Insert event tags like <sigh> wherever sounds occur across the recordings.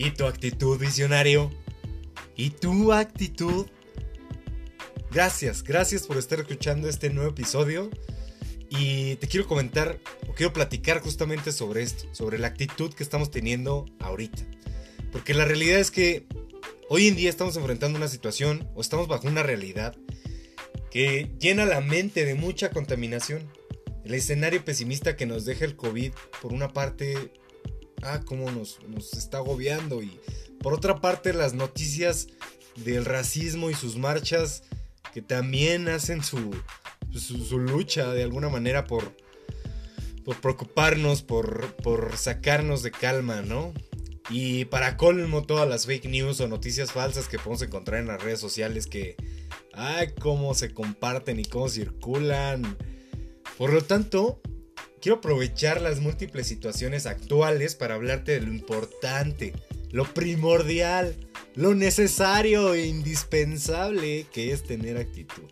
¿Y tu actitud, visionario? ¿Y tu actitud? Gracias, gracias por estar escuchando este nuevo episodio. Y te quiero comentar, o quiero platicar justamente sobre esto, sobre la actitud que estamos teniendo ahorita. Porque la realidad es que hoy en día estamos enfrentando una situación, o estamos bajo una realidad, que llena la mente de mucha contaminación. El escenario pesimista que nos deja el COVID, por una parte, ah, cómo nos, nos está agobiando, y por otra parte, las noticias del racismo y sus marchas que también hacen su, su, lucha de alguna manera por, por preocuparnos, por, por sacarnos de calma, ¿no? Y para colmo todas las fake news o noticias falsas que podemos encontrar en las redes sociales que, ay, cómo se comparten y cómo circulan. Por lo tanto, quiero aprovechar las múltiples situaciones actuales para hablarte de lo importante, lo primordial, lo necesario e indispensable que es tener actitud.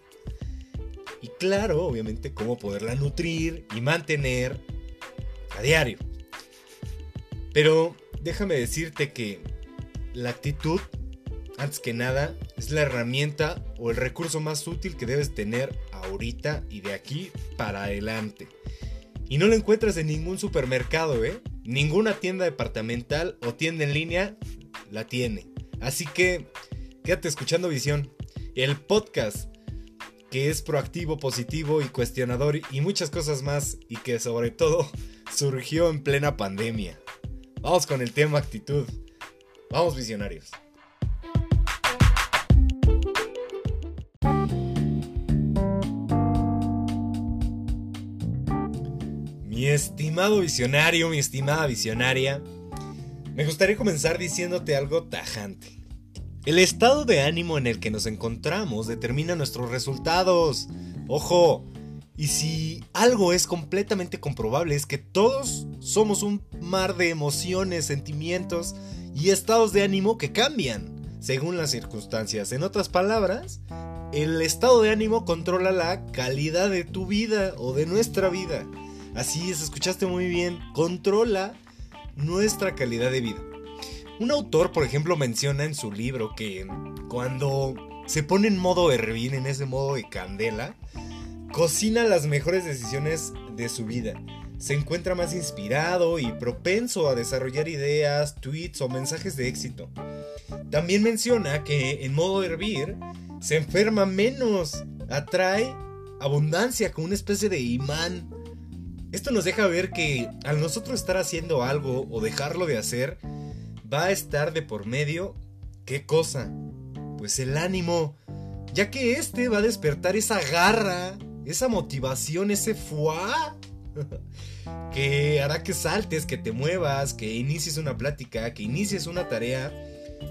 Y claro, obviamente, cómo poderla nutrir y mantener a diario. Pero déjame decirte que la actitud, antes que nada, es la herramienta o el recurso más útil que debes tener ahorita y de aquí para adelante. Y no lo encuentras en ningún supermercado, ¿eh? Ninguna tienda departamental o tienda en línea la tiene. Así que quédate escuchando Visión, el podcast que es proactivo, positivo y cuestionador y muchas cosas más y que sobre todo <laughs> surgió en plena pandemia. Vamos con el tema actitud. Vamos visionarios. Estimado visionario, mi estimada visionaria, me gustaría comenzar diciéndote algo tajante. El estado de ánimo en el que nos encontramos determina nuestros resultados. Ojo, y si algo es completamente comprobable es que todos somos un mar de emociones, sentimientos y estados de ánimo que cambian según las circunstancias. En otras palabras, el estado de ánimo controla la calidad de tu vida o de nuestra vida. Así es, escuchaste muy bien, controla nuestra calidad de vida. Un autor, por ejemplo, menciona en su libro que cuando se pone en modo hervir, en ese modo de candela, cocina las mejores decisiones de su vida. Se encuentra más inspirado y propenso a desarrollar ideas, tweets o mensajes de éxito. También menciona que en modo hervir se enferma menos, atrae abundancia como una especie de imán. Esto nos deja ver que al nosotros estar haciendo algo o dejarlo de hacer, va a estar de por medio, ¿qué cosa? Pues el ánimo, ya que este va a despertar esa garra, esa motivación, ese fuá, <laughs> que hará que saltes, que te muevas, que inicies una plática, que inicies una tarea,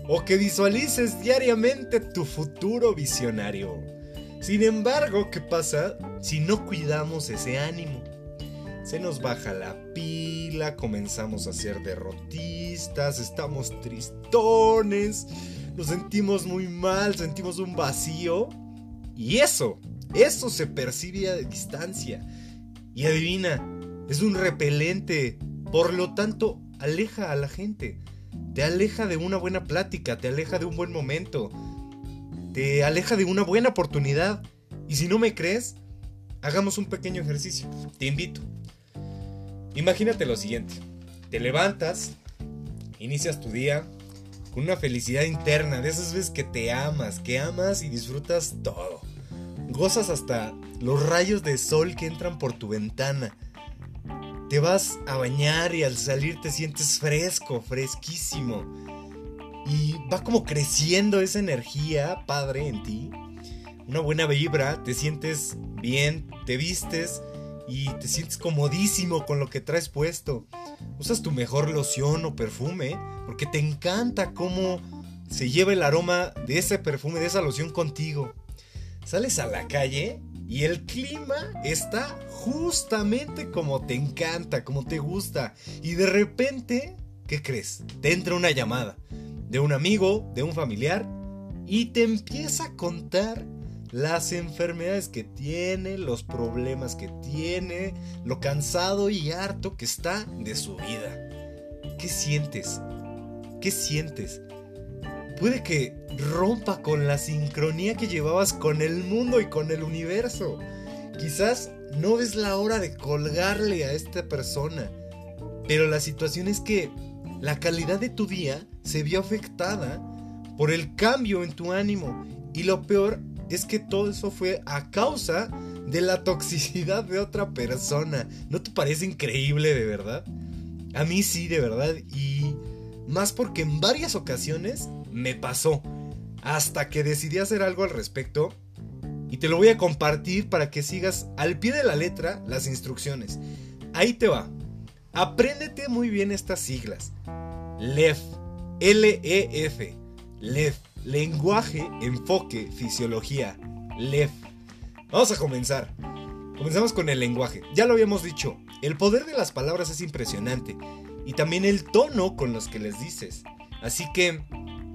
o que visualices diariamente tu futuro visionario. Sin embargo, ¿qué pasa si no cuidamos ese ánimo? Se nos baja la pila, comenzamos a ser derrotistas, estamos tristones, nos sentimos muy mal, sentimos un vacío. Y eso, eso se percibe a distancia. Y adivina, es un repelente, por lo tanto, aleja a la gente. Te aleja de una buena plática, te aleja de un buen momento, te aleja de una buena oportunidad. Y si no me crees, hagamos un pequeño ejercicio. Te invito. Imagínate lo siguiente. Te levantas, inicias tu día con una felicidad interna, de esas veces que te amas, que amas y disfrutas todo. Gozas hasta los rayos de sol que entran por tu ventana. Te vas a bañar y al salir te sientes fresco, fresquísimo. Y va como creciendo esa energía padre en ti. Una buena vibra, te sientes bien, te vistes y te sientes comodísimo con lo que traes puesto. Usas tu mejor loción o perfume porque te encanta cómo se lleva el aroma de ese perfume, de esa loción contigo. Sales a la calle y el clima está justamente como te encanta, como te gusta. Y de repente, ¿qué crees? Te entra una llamada de un amigo, de un familiar, y te empieza a contar las enfermedades que tiene, los problemas que tiene, lo cansado y harto que está de su vida. ¿Qué sientes? ¿Qué sientes? Puede que rompa con la sincronía que llevabas con el mundo y con el universo. Quizás no ves la hora de colgarle a esta persona. Pero la situación es que la calidad de tu día se vio afectada por el cambio en tu ánimo. Y lo peor es que todo eso fue a causa de la toxicidad de otra persona. ¿No te parece increíble de verdad? A mí sí, de verdad. Y más porque en varias ocasiones me pasó. Hasta que decidí hacer algo al respecto. Y te lo voy a compartir para que sigas al pie de la letra las instrucciones. Ahí te va. Apréndete muy bien estas siglas. LEF. L-E-F. LEF. Lenguaje, enfoque, fisiología. LEF. Vamos a comenzar. Comenzamos con el lenguaje. Ya lo habíamos dicho, el poder de las palabras es impresionante. Y también el tono con los que les dices. Así que,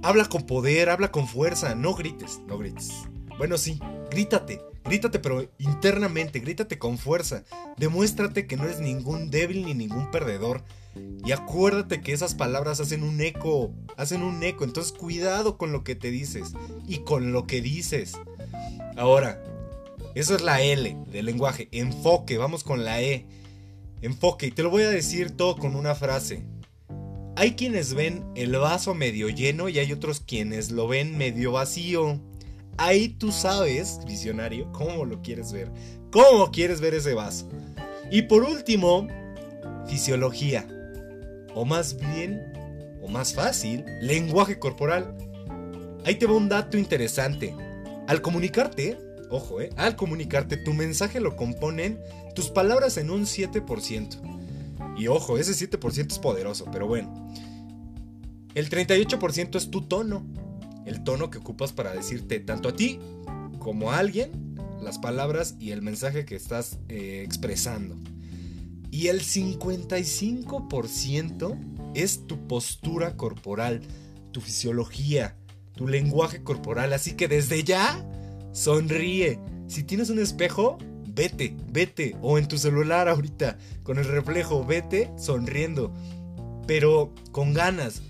habla con poder, habla con fuerza, no grites, no grites. Bueno, sí, grítate, grítate, pero internamente, grítate con fuerza. Demuéstrate que no eres ningún débil ni ningún perdedor. Y acuérdate que esas palabras hacen un eco, hacen un eco. Entonces cuidado con lo que te dices y con lo que dices. Ahora, eso es la L del lenguaje. Enfoque, vamos con la E. Enfoque, y te lo voy a decir todo con una frase. Hay quienes ven el vaso medio lleno y hay otros quienes lo ven medio vacío. Ahí tú sabes, visionario, cómo lo quieres ver. ¿Cómo quieres ver ese vaso? Y por último, fisiología. O más bien, o más fácil, lenguaje corporal. Ahí te va un dato interesante. Al comunicarte, ojo, eh, al comunicarte, tu mensaje lo componen tus palabras en un 7%. Y ojo, ese 7% es poderoso, pero bueno. El 38% es tu tono. El tono que ocupas para decirte tanto a ti como a alguien las palabras y el mensaje que estás eh, expresando. Y el 55% es tu postura corporal, tu fisiología, tu lenguaje corporal. Así que desde ya Sonríe. Si tienes un espejo, vete, vete. O en tu celular ahorita, con el reflejo, vete sonriendo. Pero con ganas.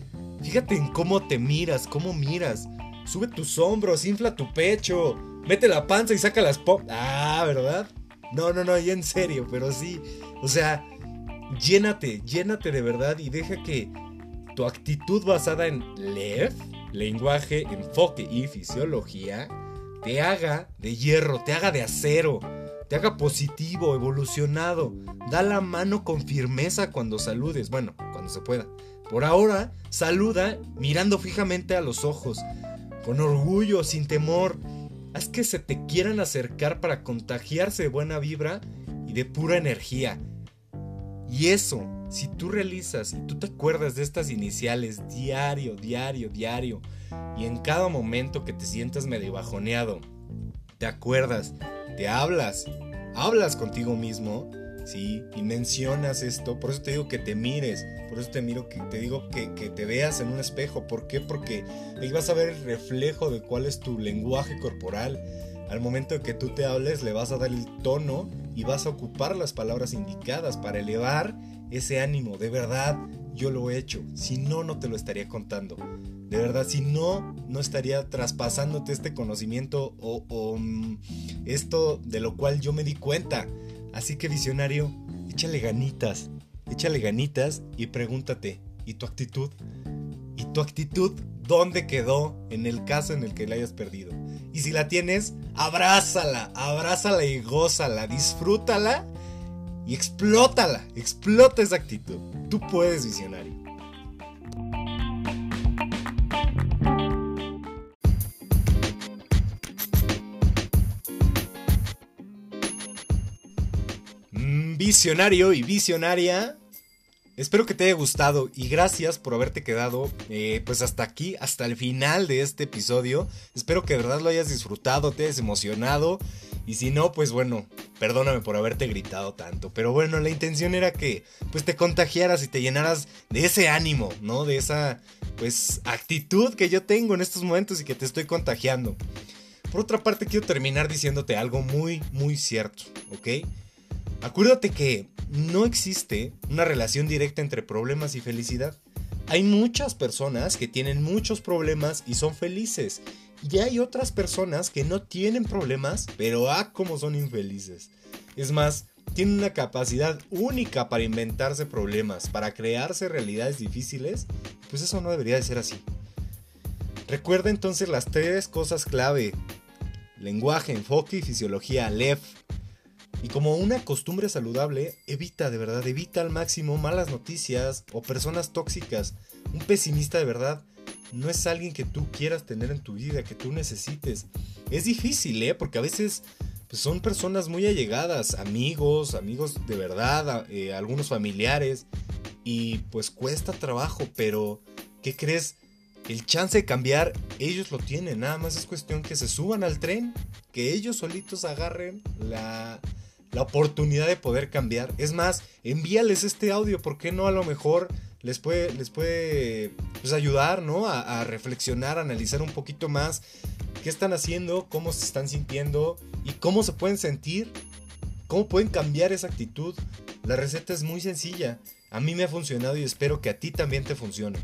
Fíjate en cómo te miras, cómo miras. Sube tus hombros, infla tu pecho. Mete la panza y saca las pop. Ah, ¿verdad? No, no, no, ya en serio, pero sí. O sea, llénate, llénate de verdad y deja que tu actitud basada en LEF, lenguaje, enfoque y fisiología, te haga de hierro, te haga de acero, te haga positivo, evolucionado. Da la mano con firmeza cuando saludes, bueno, cuando se pueda. Por ahora, saluda mirando fijamente a los ojos, con orgullo, sin temor. Haz que se te quieran acercar para contagiarse de buena vibra y de pura energía. Y eso, si tú realizas y tú te acuerdas de estas iniciales diario, diario, diario, y en cada momento que te sientas medio bajoneado, te acuerdas, te hablas, hablas contigo mismo, ¿sí? Y mencionas esto, por eso te digo que te mires, por eso te miro, que te digo que, que te veas en un espejo, ¿por qué? Porque ahí vas a ver el reflejo de cuál es tu lenguaje corporal. Al momento de que tú te hables, le vas a dar el tono y vas a ocupar las palabras indicadas para elevar ese ánimo. De verdad, yo lo he hecho. Si no, no te lo estaría contando. De verdad, si no, no estaría traspasándote este conocimiento o, mm, esto de lo cual yo me di cuenta. Así que visionario, échale ganitas, échale ganitas y pregúntate, ¿y tu actitud? ¿Y tu actitud dónde quedó en el caso en el que la hayas perdido? Y si la tienes, abrázala, abrázala y gózala, disfrútala y explótala, explota esa actitud. Tú puedes, visionario. Visionario y visionaria. Espero que te haya gustado y gracias por haberte quedado eh, pues hasta aquí, hasta el final de este episodio. Espero que de verdad lo hayas disfrutado, te hayas emocionado y si no, pues bueno, perdóname por haberte gritado tanto. Pero bueno, la intención era que pues te contagiaras y te llenaras de ese ánimo, ¿no? De esa pues actitud que yo tengo en estos momentos y que te estoy contagiando. Por otra parte, quiero terminar diciéndote algo muy, muy cierto, ¿ok? Acuérdate que no existe una relación directa entre problemas y felicidad. Hay muchas personas que tienen muchos problemas y son felices. Y hay otras personas que no tienen problemas, pero ah, como son infelices. Es más, tienen una capacidad única para inventarse problemas, para crearse realidades difíciles. Pues eso no debería de ser así. Recuerda entonces las tres cosas clave. Lenguaje, enfoque y fisiología, LEF. Y como una costumbre saludable, evita de verdad, evita al máximo malas noticias o personas tóxicas. Un pesimista de verdad no es alguien que tú quieras tener en tu vida, que tú necesites. Es difícil, ¿eh? Porque a veces pues, son personas muy allegadas, amigos, amigos de verdad, eh, algunos familiares. Y pues cuesta trabajo, pero ¿qué crees? El chance de cambiar, ellos lo tienen. Nada más es cuestión que se suban al tren, que ellos solitos agarren la, la oportunidad de poder cambiar. Es más, envíales este audio, ¿por qué no a lo mejor les puede, les puede pues, ayudar, ¿no? A, reflexionar, analizar un poquito más qué están haciendo, cómo se están sintiendo y cómo se pueden sentir, cómo pueden cambiar esa actitud. La receta es muy sencilla. A mí me ha funcionado y espero que a ti también te funcione.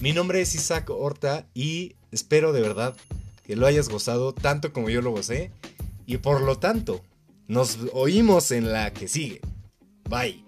Mi nombre es Isaac Horta y espero de verdad que lo hayas gozado tanto como yo lo gocé. Y por lo tanto, nos oímos en la que sigue. Bye.